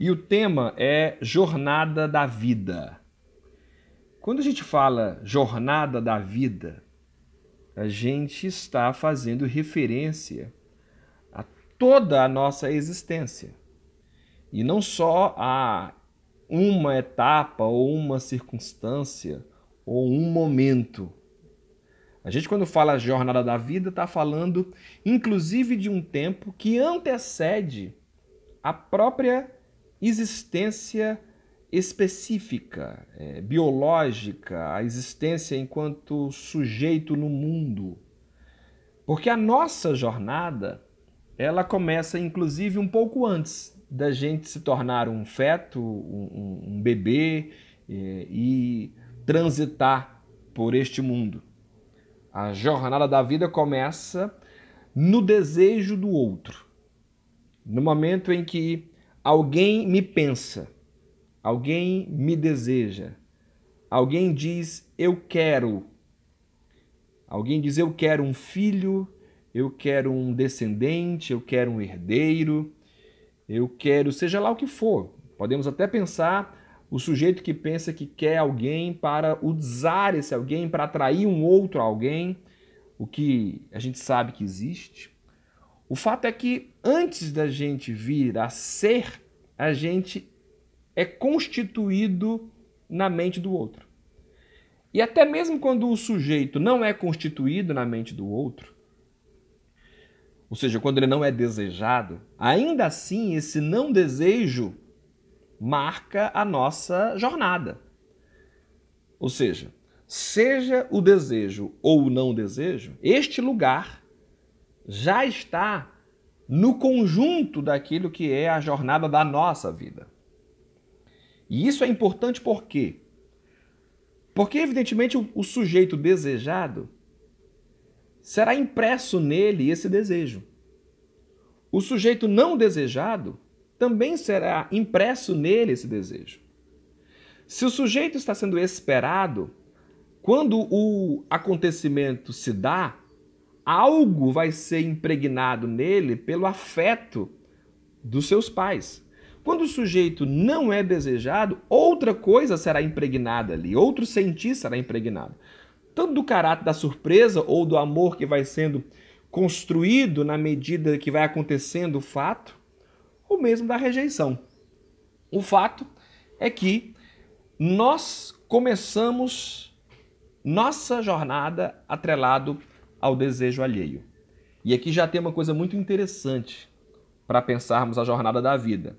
e o tema é Jornada da Vida. Quando a gente fala Jornada da Vida, a gente está fazendo referência a toda a nossa existência e não só a uma etapa ou uma circunstância ou um momento. A gente, quando fala jornada da vida, está falando inclusive de um tempo que antecede a própria existência específica, é, biológica, a existência enquanto sujeito no mundo. Porque a nossa jornada, ela começa inclusive um pouco antes da gente se tornar um feto, um, um bebê é, e transitar por este mundo. A jornada da vida começa no desejo do outro. No momento em que alguém me pensa, alguém me deseja, alguém diz eu quero. Alguém diz eu quero um filho, eu quero um descendente, eu quero um herdeiro, eu quero seja lá o que for. Podemos até pensar o sujeito que pensa que quer alguém para usar esse alguém, para atrair um outro alguém, o que a gente sabe que existe. O fato é que antes da gente vir a ser, a gente é constituído na mente do outro. E até mesmo quando o sujeito não é constituído na mente do outro, ou seja, quando ele não é desejado, ainda assim esse não desejo marca a nossa jornada. Ou seja, seja o desejo ou o não desejo, este lugar já está no conjunto daquilo que é a jornada da nossa vida. E isso é importante por quê? Porque, evidentemente, o, o sujeito desejado será impresso nele esse desejo. O sujeito não desejado também será impresso nele esse desejo. Se o sujeito está sendo esperado, quando o acontecimento se dá, algo vai ser impregnado nele pelo afeto dos seus pais. Quando o sujeito não é desejado, outra coisa será impregnada ali, outro sentir será impregnado. Tanto do caráter da surpresa ou do amor que vai sendo construído na medida que vai acontecendo o fato, ou mesmo da rejeição. O fato é que nós começamos nossa jornada atrelado ao desejo alheio. E aqui já tem uma coisa muito interessante para pensarmos a jornada da vida.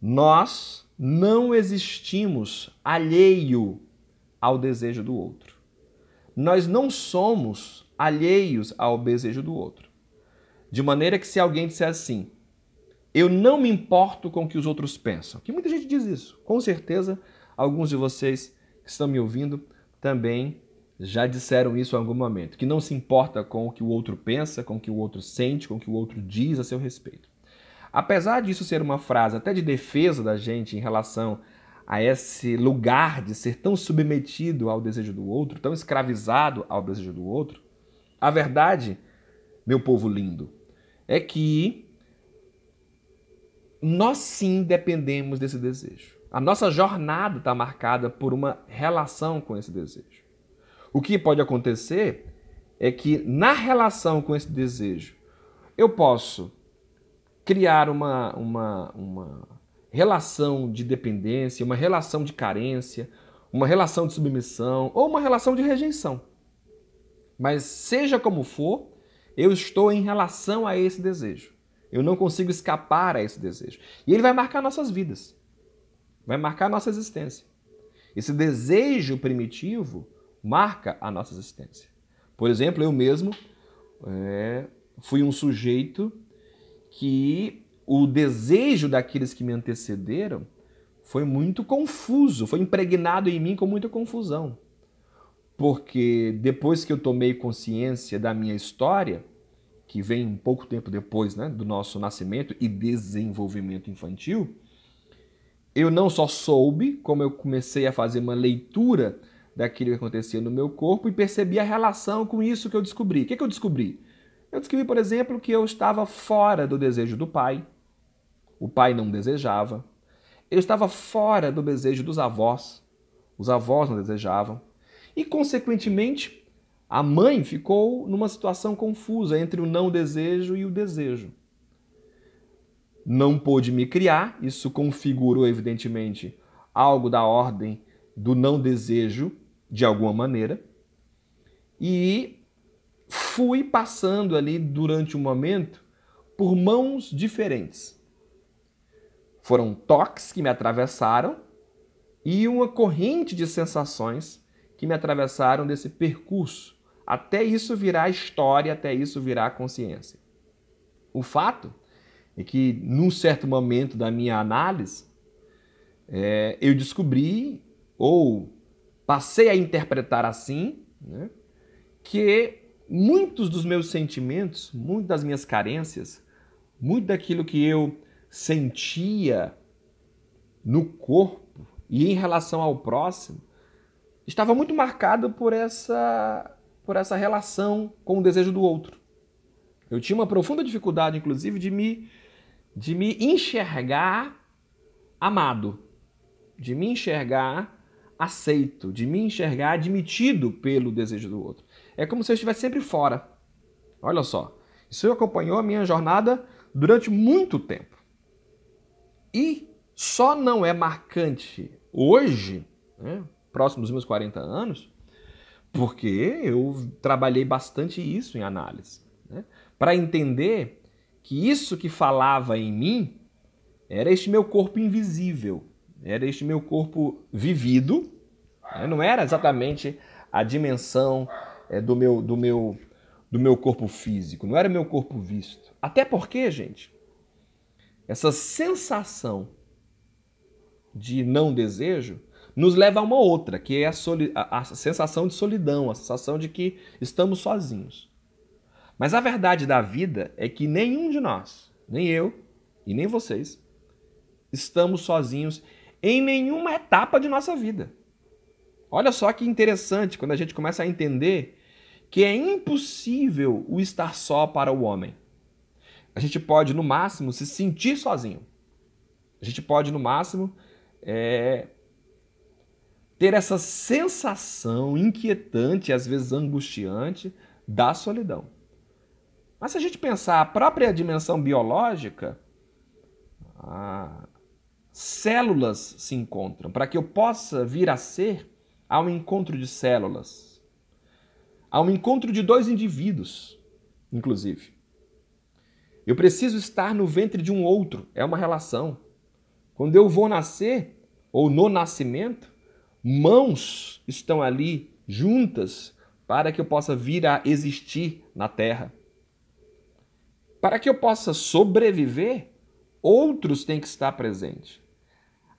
Nós não existimos alheio ao desejo do outro. Nós não somos alheios ao desejo do outro. De maneira que se alguém disser assim, eu não me importo com o que os outros pensam. Que muita gente diz isso. Com certeza, alguns de vocês que estão me ouvindo também já disseram isso em algum momento. Que não se importa com o que o outro pensa, com o que o outro sente, com o que o outro diz a seu respeito. Apesar disso ser uma frase até de defesa da gente em relação a esse lugar de ser tão submetido ao desejo do outro, tão escravizado ao desejo do outro, a verdade, meu povo lindo, é que nós sim dependemos desse desejo. A nossa jornada está marcada por uma relação com esse desejo. O que pode acontecer é que na relação com esse desejo, eu posso criar uma, uma, uma relação de dependência, uma relação de carência, uma relação de submissão ou uma relação de rejeição. Mas seja como for, eu estou em relação a esse desejo. Eu não consigo escapar a esse desejo. E ele vai marcar nossas vidas. Vai marcar nossa existência. Esse desejo primitivo marca a nossa existência. Por exemplo, eu mesmo é, fui um sujeito que o desejo daqueles que me antecederam foi muito confuso, foi impregnado em mim com muita confusão. Porque depois que eu tomei consciência da minha história, que vem um pouco tempo depois né, do nosso nascimento e desenvolvimento infantil, eu não só soube, como eu comecei a fazer uma leitura daquilo que acontecia no meu corpo e percebi a relação com isso que eu descobri. O que, que eu descobri? Eu descobri, por exemplo, que eu estava fora do desejo do pai, o pai não desejava, eu estava fora do desejo dos avós. Os avós não desejavam. E, consequentemente, a mãe ficou numa situação confusa entre o não desejo e o desejo. Não pôde me criar, isso configurou, evidentemente, algo da ordem do não desejo, de alguma maneira. E fui passando ali durante um momento por mãos diferentes. Foram toques que me atravessaram e uma corrente de sensações que me atravessaram desse percurso, até isso virar história, até isso virar consciência. O fato é que, num certo momento da minha análise, é, eu descobri, ou passei a interpretar assim, né, que muitos dos meus sentimentos, muitas das minhas carências, muito daquilo que eu sentia no corpo e em relação ao próximo, estava muito marcado por essa por essa relação com o desejo do outro. Eu tinha uma profunda dificuldade, inclusive, de me de me enxergar amado, de me enxergar aceito, de me enxergar admitido pelo desejo do outro. É como se eu estivesse sempre fora. Olha só, isso acompanhou a minha jornada durante muito tempo. E só não é marcante hoje, né, próximo dos meus 40 anos, porque eu trabalhei bastante isso em análise. Né, para entender que isso que falava em mim era este meu corpo invisível, era este meu corpo vivido, né, não era exatamente a dimensão é, do, meu, do, meu, do meu corpo físico, não era meu corpo visto. Até porque, gente, essa sensação de não desejo nos leva a uma outra, que é a, a, a, sensação de solidão, a sensação de que estamos sozinhos. Mas a verdade da vida é que nenhum de nós, nem eu e nem vocês, estamos sozinhos em nenhuma etapa de nossa vida. Olha só que interessante quando a gente começa a entender que é impossível o estar só para o homem. A gente pode, no máximo, se sentir sozinho. A gente pode, no máximo, é, ter essa sensação inquietante, às vezes angustiante, da solidão. Mas se a gente pensar a própria dimensão biológica, ah, células se encontram. Para que eu possa vir a ser, há um encontro de células. Há um encontro de dois indivíduos, inclusive. Eu preciso estar no ventre de um outro, é uma relação. Quando eu vou nascer, ou no nascimento, mãos estão ali juntas para que eu possa vir a existir na terra. Para que eu possa sobreviver, outros têm que estar presentes.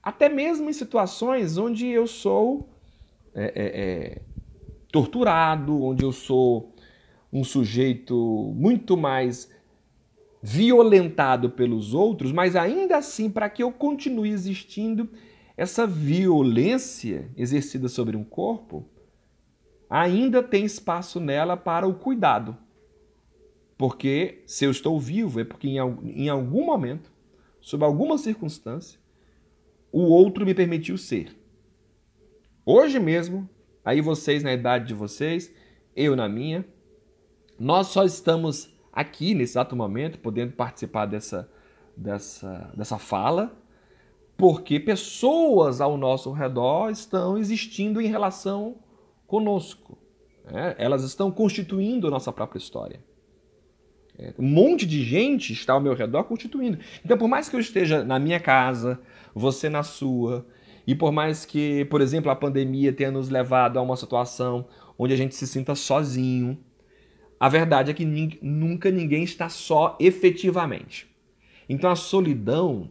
Até mesmo em situações onde eu sou é, é, é, torturado, onde eu sou um sujeito muito mais violentado pelos outros, mas ainda assim, para que eu continue existindo, essa violência exercida sobre um corpo ainda tem espaço nela para o cuidado. Porque se eu estou vivo, é porque em algum momento, sob alguma circunstância, o outro me permitiu ser. Hoje mesmo, aí vocês na idade de vocês, eu na minha, nós só estamos aqui nesse exato momento podendo participar dessa, dessa, dessa fala, porque pessoas ao nosso redor estão existindo em relação conosco. Né? Elas estão constituindo a nossa própria história. É, um monte de gente está ao meu redor constituindo. Então, por mais que eu esteja na minha casa, você na sua, e por mais que, por exemplo, a pandemia tenha nos levado a uma situação onde a gente se sinta sozinho, a verdade é que nunca ninguém está só efetivamente. Então, a solidão,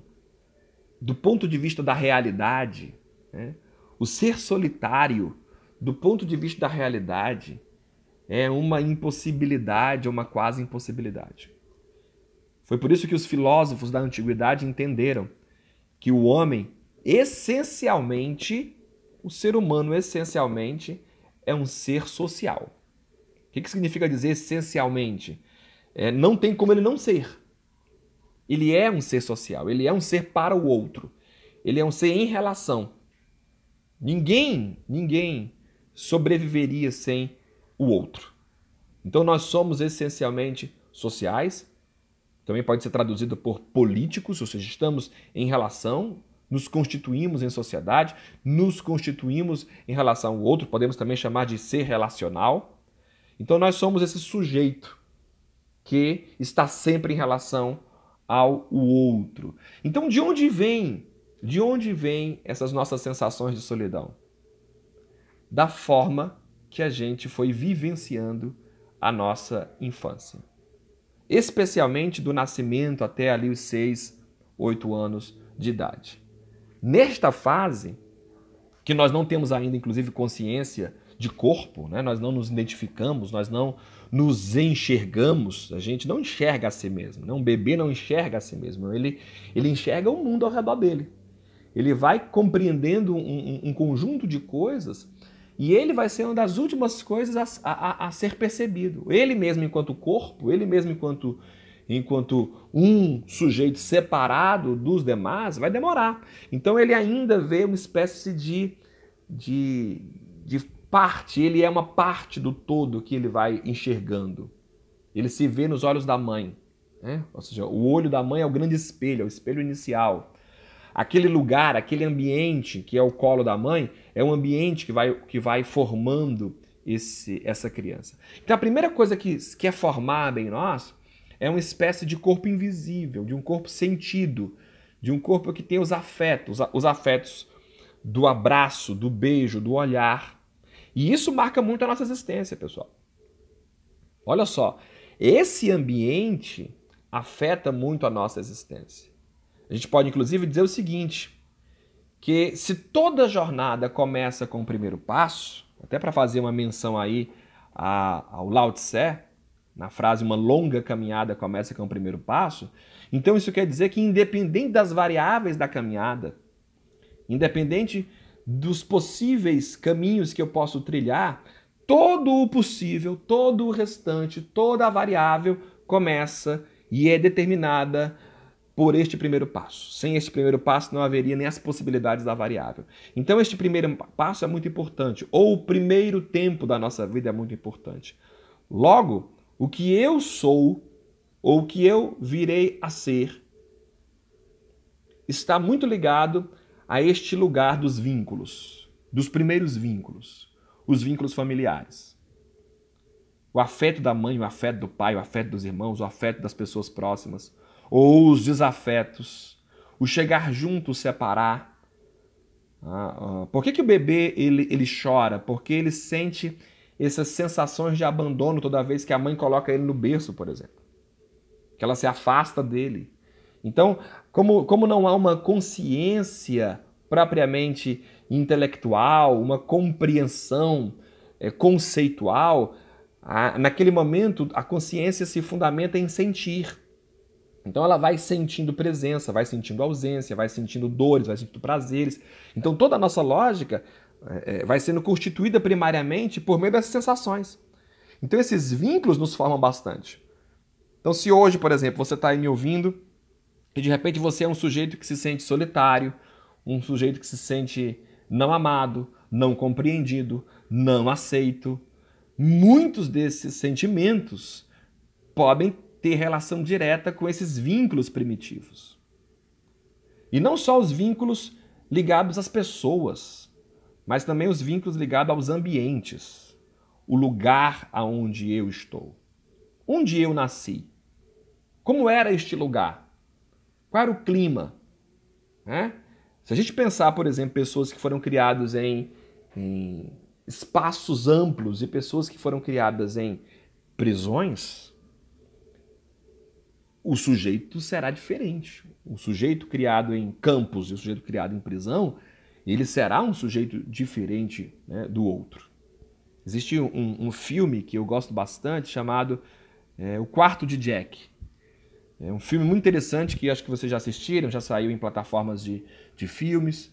do ponto de vista da realidade, né, o ser solitário, do ponto de vista da realidade, é uma impossibilidade, uma quase impossibilidade. Foi por isso que os filósofos da antiguidade entenderam que o homem, essencialmente, o ser humano, essencialmente, é um ser social. O que, que significa dizer essencialmente? É, não tem como ele não ser. Ele é um ser social, ele é um ser para o outro. ele é um ser em relação. Ninguém, ninguém sobreviveria sem o outro. Então nós somos essencialmente sociais, também pode ser traduzido por políticos, ou seja, estamos em relação, nos constituímos em sociedade, nos constituímos em relação ao outro, podemos também chamar de ser relacional. Então nós somos esse sujeito que está sempre em relação ao outro. Então de onde vem? De onde vêm essas nossas sensações de solidão? Da forma que a gente foi vivenciando a nossa infância. Especialmente do nascimento até ali os 6, 8 anos de idade. Nesta fase, que nós não temos ainda, inclusive, consciência de corpo, né? nós não nos identificamos, nós não nos enxergamos, a gente não enxerga a si mesmo. Né? Um bebê não enxerga a si mesmo, ele, ele enxerga o mundo ao redor dele. Ele vai compreendendo um, um, um conjunto de coisas e ele vai ser uma das últimas coisas a, a, a, ser percebido. Ele mesmo, enquanto corpo, ele mesmo, enquanto, enquanto um sujeito separado dos demais, vai demorar. Então, ele ainda vê uma espécie de, de, de parte, ele é uma parte do todo que ele vai enxergando. Ele se vê nos olhos da mãe. Né? Ou seja, o olho da mãe é o grande espelho, é o espelho inicial. Aquele lugar, aquele ambiente que é o colo da mãe, é um ambiente que vai, que vai formando esse, essa criança. Então a primeira coisa que, que é formada em nós é uma espécie de corpo invisível, de um corpo sentido, de um corpo que tem os afetos, os afetos do abraço, do beijo, do olhar. E isso marca muito a nossa existência, pessoal. Olha só, esse ambiente afeta muito a nossa existência. A gente pode inclusive dizer o seguinte: que se toda jornada começa com o primeiro passo, até para fazer uma menção aí ao Lao Tse, na frase uma longa caminhada começa com o primeiro passo, então isso quer dizer que independente das variáveis da caminhada, independente dos possíveis caminhos que eu posso trilhar, todo o possível, todo o restante, toda a variável começa e é determinada por este primeiro passo. Sem este primeiro passo não haveria nem as possibilidades da variável. Então este primeiro passo é muito importante, ou o primeiro tempo da nossa vida é muito importante. Logo, o que eu sou ou o que eu virei a ser está muito ligado a este lugar dos vínculos, dos primeiros vínculos, os vínculos familiares. O afeto da mãe, o afeto do pai, o afeto dos irmãos, o afeto das pessoas próximas ou os desafetos, o chegar junto, separar. Ah, ah. Por que, que o bebê ele, ele chora? Porque ele sente essas sensações de abandono toda vez que a mãe coloca ele no berço, por exemplo. Que ela se afasta dele. Então, como, como não há uma consciência propriamente intelectual, uma compreensão é, conceitual, a, naquele momento a consciência se fundamenta em sentir. Então ela vai sentindo presença, vai sentindo ausência, vai sentindo dores, vai sentindo prazeres. Então toda a nossa lógica é, vai sendo constituída primariamente por meio dessas sensações. Então esses vínculos nos formam bastante. Então se hoje, por exemplo, você está aí me ouvindo e de repente você é um sujeito que se sente solitário, um sujeito que se sente não amado, não compreendido, não aceito, muitos desses sentimentos podem ter relação direta com esses vínculos primitivos. E não só os vínculos ligados às pessoas, mas também os vínculos ligados aos ambientes, o lugar aonde eu estou. Onde eu nasci? Como era este lugar? Qual era o clima? Né? Se a gente pensar, por exemplo, pessoas que foram criadas em, em espaços amplos e pessoas que foram criadas em prisões, o sujeito será diferente. O sujeito criado em campos e o sujeito criado em prisão, ele será um sujeito diferente né, do outro. Existe um, um, filme que eu gosto bastante chamado é, O Quarto de Jack. É um filme muito interessante que acho que vocês já assistiram, já saiu em plataformas de, de filmes.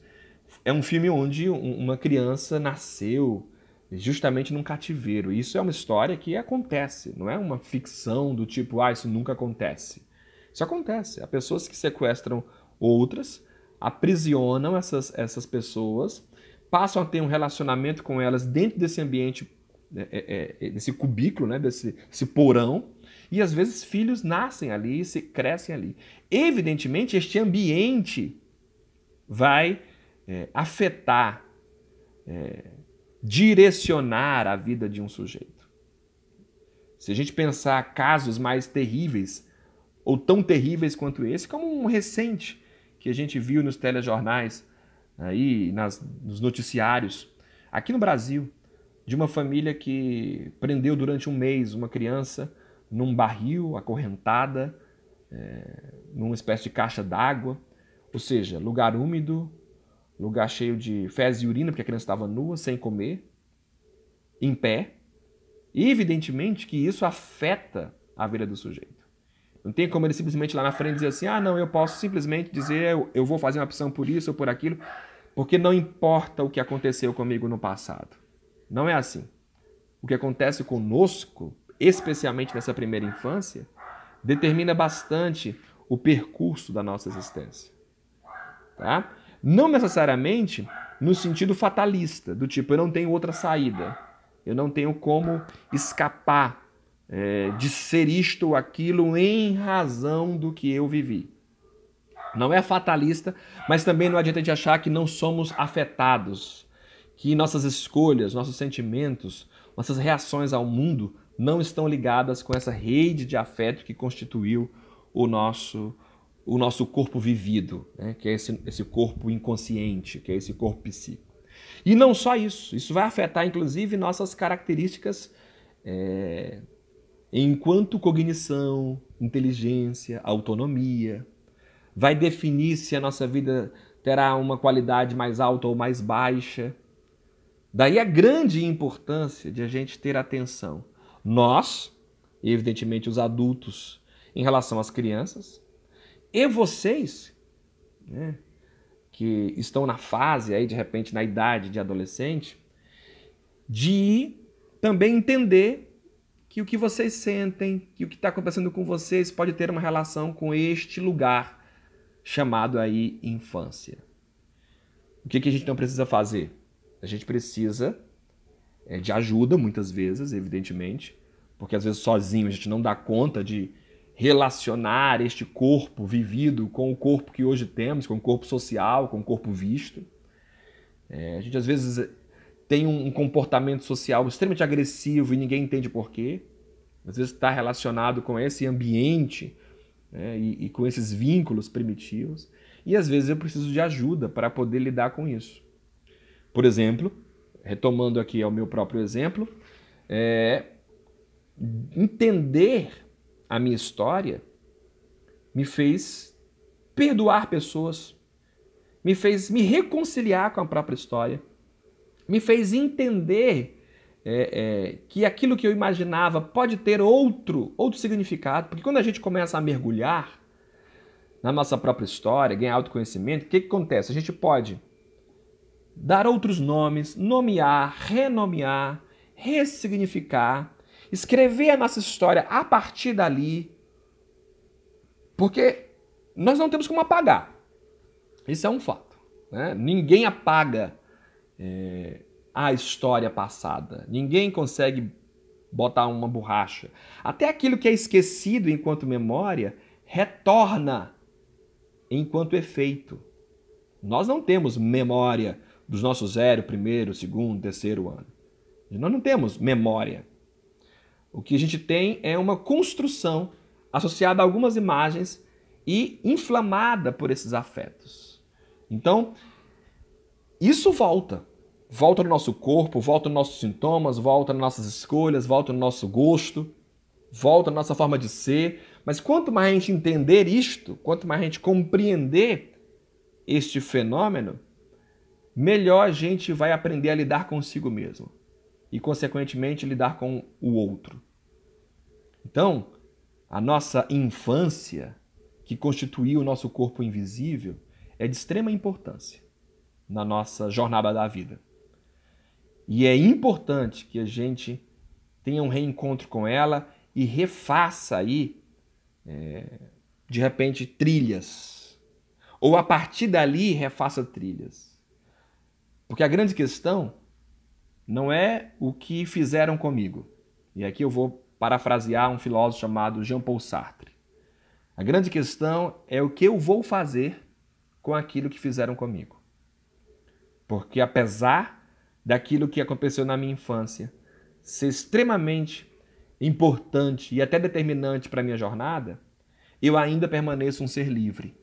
É um filme onde uma criança nasceu justamente num cativeiro. Isso é uma história que acontece, não é uma ficção do tipo, ah, isso nunca acontece. Isso acontece. Há pessoas que sequestram outras aprisionam essas, essas pessoas, passam a ter um relacionamento com elas dentro desse ambiente, é, é, é desse cubículo, né, desse, desse porão, e às vezes filhos nascem ali, se crescem ali. Evidentemente, este ambiente vai é, afetar, é, direcionar a vida de um sujeito. Se a gente pensar casos mais terríveis, ou tão terríveis quanto esse, como um recente que a gente viu nos telejornais, aí nas, nos noticiários, aqui no Brasil, de uma família que prendeu durante um mês uma criança num barril, acorrentada, é, numa espécie de caixa d'água, ou seja, lugar úmido, lugar cheio de fezes e urina, porque a criança estava nua, sem comer, em pé. E evidentemente que isso afeta a vida do sujeito. Não tem como ele simplesmente lá na frente dizer assim: ah, não, eu posso simplesmente dizer eu, eu vou fazer uma opção por isso ou por aquilo, porque não importa o que aconteceu comigo no passado. Não é assim. O que acontece conosco especialmente nessa primeira infância, determina bastante o percurso da nossa existência. Tá? Não necessariamente no sentido fatalista, do tipo, eu não tenho outra saída, eu não tenho como escapar é, de ser isto ou aquilo em razão do que eu vivi. Não é fatalista, mas também não adianta de achar que não somos afetados, que nossas escolhas, nossos sentimentos, nossas reações ao mundo não estão ligadas com essa rede de afeto que constituiu o nosso, o nosso corpo vivido, né? que é esse, esse corpo inconsciente, que é esse corpo psíquico. E não só isso, isso vai afetar inclusive nossas características é, enquanto cognição, inteligência, autonomia. Vai definir se a nossa vida terá uma qualidade mais alta ou mais baixa. Daí a grande importância de a gente ter atenção nós, evidentemente os adultos, em relação às crianças, e vocês, né, que estão na fase aí, de repente, na idade de adolescente, de também entender que o que vocês sentem, que o que está acontecendo com vocês pode ter uma relação com este lugar chamado aí infância. O que, que a gente não precisa fazer? A gente precisa é, de ajuda, muitas vezes, evidentemente, porque às vezes sozinho a gente não dá conta de relacionar este corpo vivido com o corpo que hoje temos, com o corpo social, com o corpo visto. É, a gente às vezes tem um comportamento social extremamente agressivo e ninguém entende por quê. Às vezes está relacionado com esse ambiente né, e, e com esses vínculos primitivos. E às vezes eu preciso de ajuda para poder lidar com isso. Por exemplo, retomando aqui ao meu próprio exemplo, é, entender a minha história me fez perdoar pessoas, me fez me reconciliar com a própria história, me fez entender é, é, que aquilo que eu imaginava pode ter outro, outro significado, porque quando a gente começa a mergulhar na nossa própria história, ganhar autoconhecimento, o que, que acontece? A gente pode dar outros nomes, nomear, renomear, ressignificar, escrever a nossa história a partir dali, porque nós não temos como apagar. Isso é um fato. Né? Ninguém apaga é, a história passada. Ninguém consegue botar uma borracha. Até aquilo que é esquecido enquanto memória retorna enquanto efeito. Nós não temos memória dos nossos zero, primeiro, segundo, terceiro ano. Nós não temos memória. O que a gente tem é uma construção associada a algumas imagens e inflamada por esses afetos. Então, isso volta. Volta no nosso corpo, volta nos nossos sintomas, volta nas nossas escolhas, volta no nosso gosto, volta na nossa forma de ser. Mas quanto mais a gente entender isto, quanto mais a gente compreender este fenômeno, melhor a gente vai aprender a lidar consigo mesmo e, consequentemente, lidar com o outro. Então, a nossa infância, que constituiu o nosso corpo invisível, é de extrema importância na nossa jornada da vida. E é importante que a gente tenha um reencontro com ela e refaça aí, é, de repente, trilhas. ou a partir dali refaça trilhas. Porque a grande questão não é o que fizeram comigo. E aqui eu vou parafrasear um filósofo chamado Jean-Paul Sartre. A grande questão é o que eu vou fazer com aquilo que fizeram comigo. Porque apesar daquilo que aconteceu na minha infância ser extremamente importante e até determinante para a minha jornada, eu ainda permaneço um ser livre.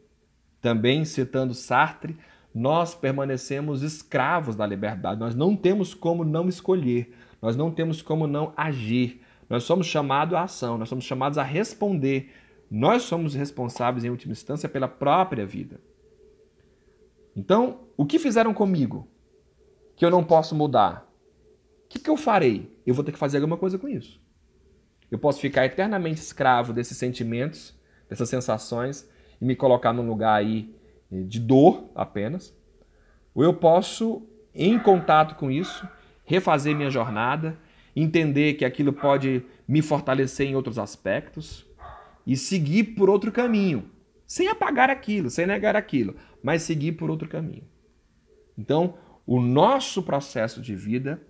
Também citando Sartre, nós permanecemos escravos da liberdade. Nós não temos como não escolher, nós não temos como não agir. Nós somos chamados à ação, nós somos chamados a responder. Nós somos responsáveis, em última instância, pela própria vida. Então, o que fizeram comigo que eu não posso mudar? O que, que eu farei? Eu vou ter que fazer alguma coisa com isso. Eu posso ficar eternamente escravo desses sentimentos, dessas sensações e me colocar num lugar aí de dor apenas. Ou eu posso, em contato com isso, refazer minha jornada, entender que aquilo pode me fortalecer em outros aspectos e seguir por outro caminho, sem apagar aquilo, sem negar aquilo, mas seguir por outro caminho. Então, o nosso processo de vida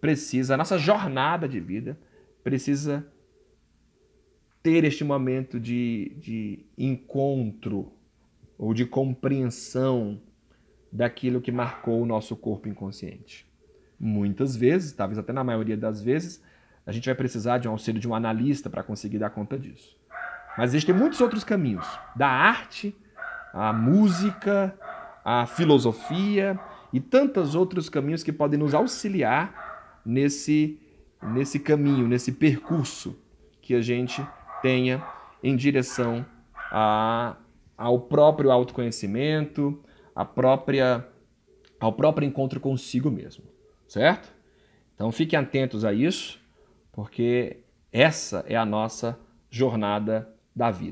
precisa, a nossa jornada de vida precisa ter este momento de, de encontro ou de compreensão daquilo que marcou o nosso corpo inconsciente. Muitas vezes, talvez até na maioria das vezes, a gente vai precisar de um auxílio de um analista para conseguir dar conta disso. Mas existem muitos outros caminhos, da arte, a música, a filosofia e tantos outros caminhos que podem nos auxiliar nesse nesse caminho, nesse percurso que a gente tenha em direção a, ao próprio autoconhecimento, a própria, ao próprio encontro consigo mesmo, certo? Então fiquem atentos a isso, porque essa é a nossa jornada da vida.